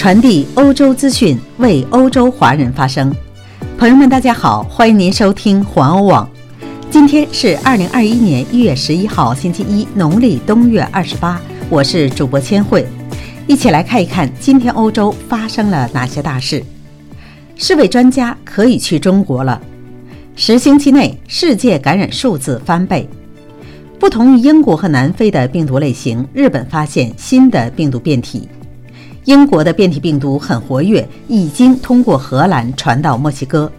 传递欧洲资讯，为欧洲华人发声。朋友们，大家好，欢迎您收听环欧网。今天是二零二一年一月十一号，星期一，农历冬月二十八。我是主播千惠，一起来看一看今天欧洲发生了哪些大事。世卫专家可以去中国了。十星期内，世界感染数字翻倍。不同于英国和南非的病毒类型，日本发现新的病毒变体。英国的变体病毒很活跃，已经通过荷兰传到墨西哥。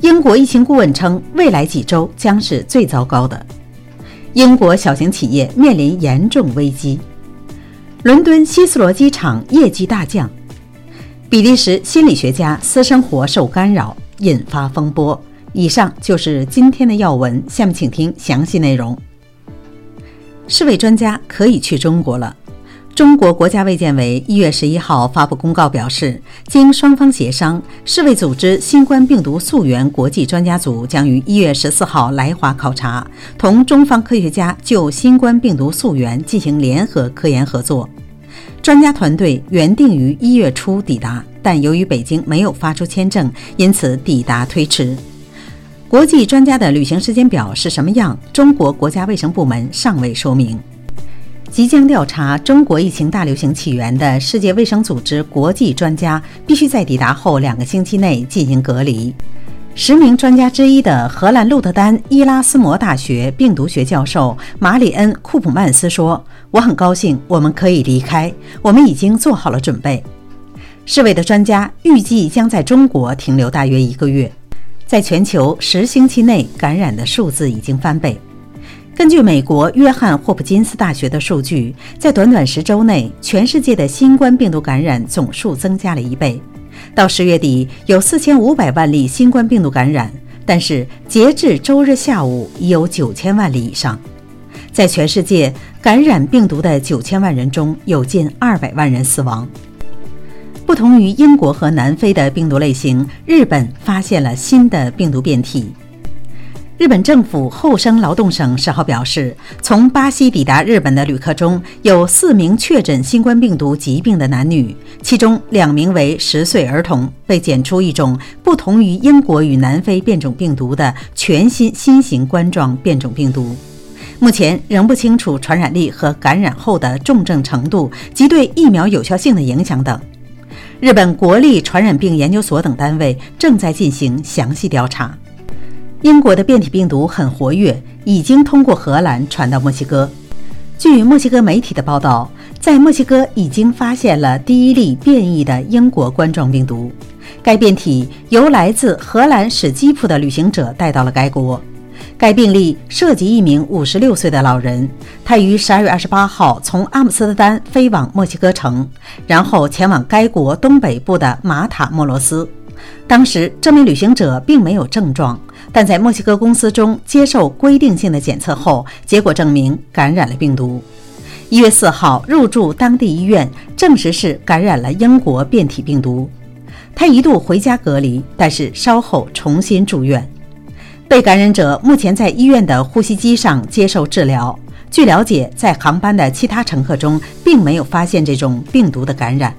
英国疫情顾问称，未来几周将是最糟糕的。英国小型企业面临严重危机。伦敦希斯罗机场业绩大降。比利时心理学家私生活受干扰，引发风波。以上就是今天的要闻，下面请听详细内容。世卫专家可以去中国了。中国国家卫健委一月十一号发布公告表示，经双方协商，世卫组织新冠病毒溯源国际专家组将于一月十四号来华考察，同中方科学家就新冠病毒溯源进行联合科研合作。专家团队原定于一月初抵达，但由于北京没有发出签证，因此抵达推迟。国际专家的旅行时间表是什么样？中国国家卫生部门尚未说明。即将调查中国疫情大流行起源的世界卫生组织国际专家必须在抵达后两个星期内进行隔离。十名专家之一的荷兰鹿特丹伊拉斯摩大学病毒学教授马里恩·库普曼斯说：“我很高兴我们可以离开，我们已经做好了准备。”世卫的专家预计将在中国停留大约一个月。在全球十星期内，感染的数字已经翻倍。根据美国约翰霍普金斯大学的数据，在短短十周内，全世界的新冠病毒感染总数增加了一倍。到十月底，有四千五百万例新冠病毒感染，但是截至周日下午，已有九千万例以上。在全世界感染病毒的九千万人中，有近二百万人死亡。不同于英国和南非的病毒类型，日本发现了新的病毒变体。日本政府厚生劳动省十号表示，从巴西抵达日本的旅客中有四名确诊新冠病毒疾病的男女，其中两名为十岁儿童，被检出一种不同于英国与南非变种病毒的全新新型冠状变种病毒。目前仍不清楚传染力和感染后的重症程度及对疫苗有效性的影响等。日本国立传染病研究所等单位正在进行详细调查。英国的变体病毒很活跃，已经通过荷兰传到墨西哥。据墨西哥媒体的报道，在墨西哥已经发现了第一例变异的英国冠状病毒。该变体由来自荷兰史基普的旅行者带到了该国。该病例涉及一名五十六岁的老人，他于十二月二十八号从阿姆斯特丹飞往墨西哥城，然后前往该国东北部的马塔莫罗斯。当时，这名旅行者并没有症状。但在墨西哥公司中接受规定性的检测后，结果证明感染了病毒。一月四号入住当地医院，证实是感染了英国变体病毒。他一度回家隔离，但是稍后重新住院。被感染者目前在医院的呼吸机上接受治疗。据了解，在航班的其他乘客中并没有发现这种病毒的感染。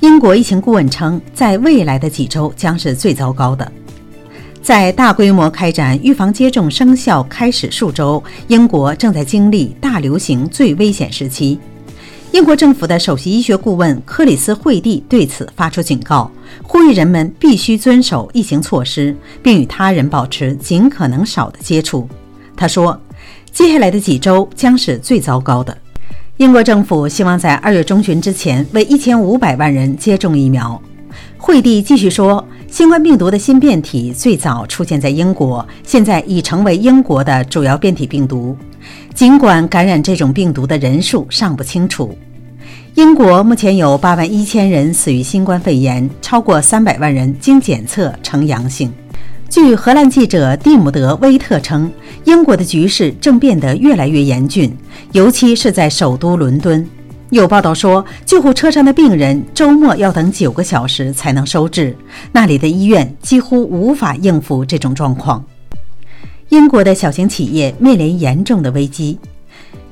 英国疫情顾问称，在未来的几周将是最糟糕的。在大规模开展预防接种生效开始数周，英国正在经历大流行最危险时期。英国政府的首席医学顾问克里斯·惠蒂对此发出警告，呼吁人们必须遵守疫情措施，并与他人保持尽可能少的接触。他说：“接下来的几周将是最糟糕的。英国政府希望在二月中旬之前为一千五百万人接种疫苗。”惠蒂继续说。新冠病毒的新变体最早出现在英国，现在已成为英国的主要变体病毒。尽管感染这种病毒的人数尚不清楚，英国目前有八万一千人死于新冠肺炎，超过三百万人经检测呈阳性。据荷兰记者蒂姆德·威特称，英国的局势正变得越来越严峻，尤其是在首都伦敦。有报道说，救护车上的病人周末要等九个小时才能收治，那里的医院几乎无法应付这种状况。英国的小型企业面临严重的危机。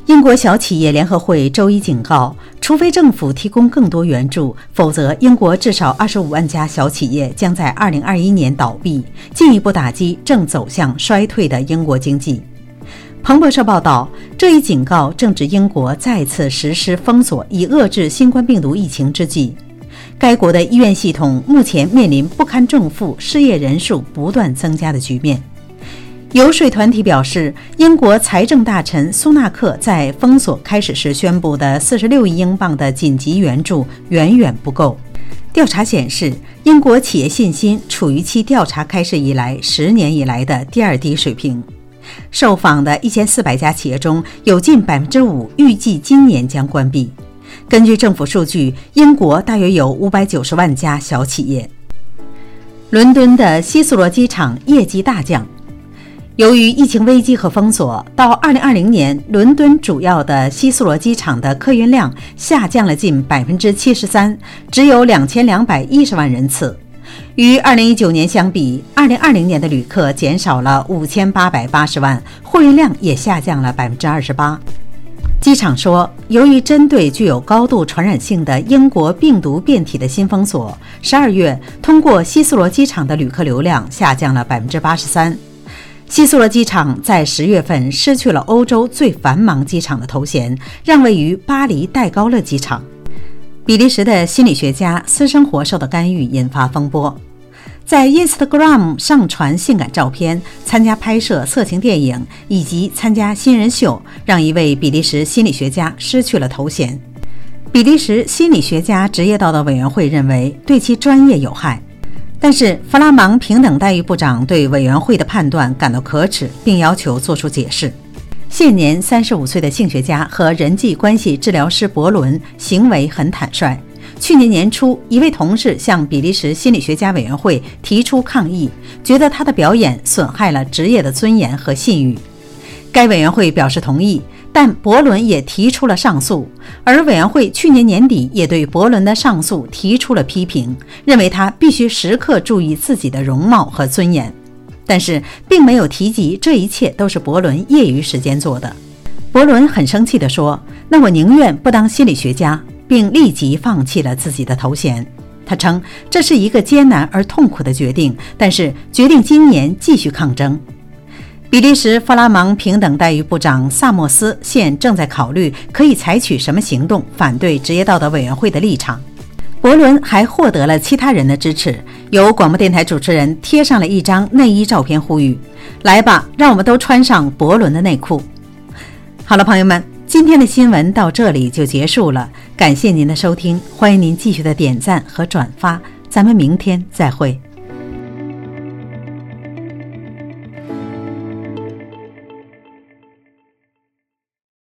英国小企业联合会周一警告，除非政府提供更多援助，否则英国至少25万家小企业将在2021年倒闭，进一步打击正走向衰退的英国经济。彭博社报道，这一警告正值英国再次实施封锁以遏制新冠病毒疫情之际。该国的医院系统目前面临不堪重负、失业人数不断增加的局面。游说团体表示，英国财政大臣苏纳克在封锁开始时宣布的46亿英镑的紧急援助远远不够。调查显示，英国企业信心处于其调查开始以来十年以来的第二低水平。受访的1400家企业中有近5%预计今年将关闭。根据政府数据，英国大约有590万家小企业。伦敦的希斯罗机场业绩大降。由于疫情危机和封锁，到2020年，伦敦主要的希斯罗机场的客运量下降了近百分之七十三，只有两千两百一十万人次。与2019年相比，2020年的旅客减少了五千八百八十万，货运量也下降了百分之二十八。机场说，由于针对具有高度传染性的英国病毒变体的新封锁，12月通过希斯罗机场的旅客流量下降了百分之八十三。希斯罗机场在十月份失去了欧洲最繁忙机场的头衔，让位于巴黎戴高乐机场。比利时的心理学家私生活受到干预，引发风波。在 Instagram 上传性感照片、参加拍摄色情电影以及参加新人秀，让一位比利时心理学家失去了头衔。比利时心理学家职业道德委员会认为对其专业有害。但是，弗拉芒平等待遇部长对委员会的判断感到可耻，并要求作出解释。现年三十五岁的性学家和人际关系治疗师伯伦行为很坦率。去年年初，一位同事向比利时心理学家委员会提出抗议，觉得他的表演损害了职业的尊严和信誉。该委员会表示同意。但伯伦也提出了上诉，而委员会去年年底也对伯伦的上诉提出了批评，认为他必须时刻注意自己的容貌和尊严。但是，并没有提及这一切都是伯伦业余时间做的。伯伦很生气地说：“那我宁愿不当心理学家。”并立即放弃了自己的头衔。他称这是一个艰难而痛苦的决定，但是决定今年继续抗争。比利时弗拉芒平等待遇部长萨默斯现正在考虑可以采取什么行动反对职业道德委员会的立场。伯伦还获得了其他人的支持，有广播电台主持人贴上了一张内衣照片，呼吁：“来吧，让我们都穿上伯伦的内裤。”好了，朋友们，今天的新闻到这里就结束了，感谢您的收听，欢迎您继续的点赞和转发，咱们明天再会。